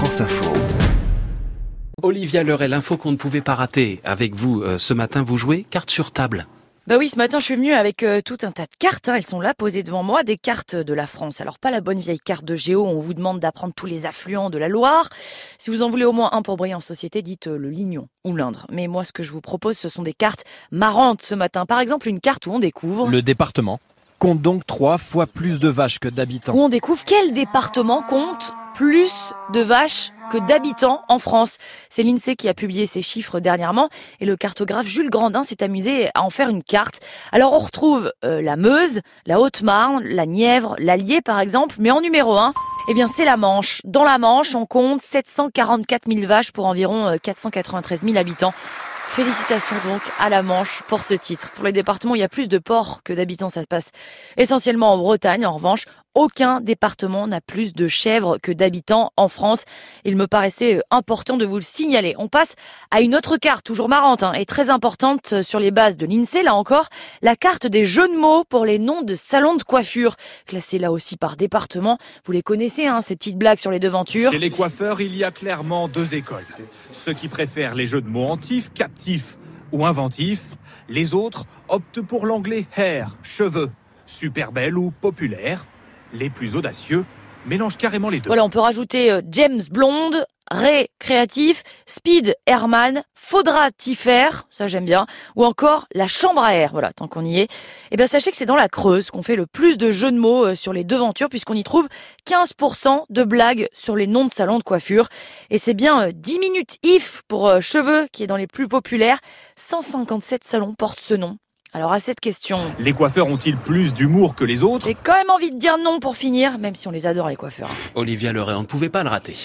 France Info. Olivia Leray, l'info qu'on ne pouvait pas rater avec vous euh, ce matin, vous jouez carte sur table. Bah oui, ce matin, je suis venue avec euh, tout un tas de cartes. hein. Elles sont là, posées devant moi, des cartes de la France. Alors, pas la bonne vieille carte de Géo, on vous demande d'apprendre tous les affluents de la Loire. Si vous en voulez au moins un pour briller en société, dites euh, le Lignon ou l'Indre. Mais moi, ce que je vous propose, ce sont des cartes marrantes ce matin. Par exemple, une carte où on découvre... Le département compte donc trois fois plus de vaches que d'habitants. Où on découvre quel département compte plus de vaches que d'habitants en France. C'est l'INSEE qui a publié ces chiffres dernièrement et le cartographe Jules Grandin s'est amusé à en faire une carte. Alors on retrouve euh, la Meuse, la Haute-Marne, la Nièvre, l'Allier par exemple, mais en numéro 1, eh bien c'est la Manche. Dans la Manche, on compte 744 000 vaches pour environ euh, 493 000 habitants. Félicitations donc à la Manche pour ce titre. Pour les départements, il y a plus de ports que d'habitants, ça se passe essentiellement en Bretagne. En revanche, aucun département n'a plus de chèvres que d'habitants en France. Il me paraissait euh, important de vous le signaler. On passe à une autre carte, toujours marrante hein, et très importante euh, sur les bases de l'INSEE, là encore, la carte des jeux de mots pour les noms de salons de coiffure, classés là aussi par département. Vous les connaissez, hein, ces petites blagues sur les devantures? Chez les coiffeurs, il y a clairement deux écoles. Ceux qui préfèrent les jeux de mots antifs, captifs ou inventifs. Les autres optent pour l'anglais hair, cheveux, super belle ou populaire. Les plus audacieux mélangent carrément les deux. Voilà, on peut rajouter euh, James Blonde, Ray Créatif, Speed Herman, Faudra Tiffer, ça j'aime bien, ou encore la chambre à air, voilà, tant qu'on y est. Eh bien sachez que c'est dans la Creuse qu'on fait le plus de jeux de mots euh, sur les devantures puisqu'on y trouve 15% de blagues sur les noms de salons de coiffure. Et c'est bien euh, 10 minutes if pour euh, cheveux qui est dans les plus populaires. 157 salons portent ce nom. Alors à cette question, Les coiffeurs ont-ils plus d'humour que les autres? J'ai quand même envie de dire non pour finir, même si on les adore les coiffeurs. Olivia Leray, on ne pouvait pas le rater.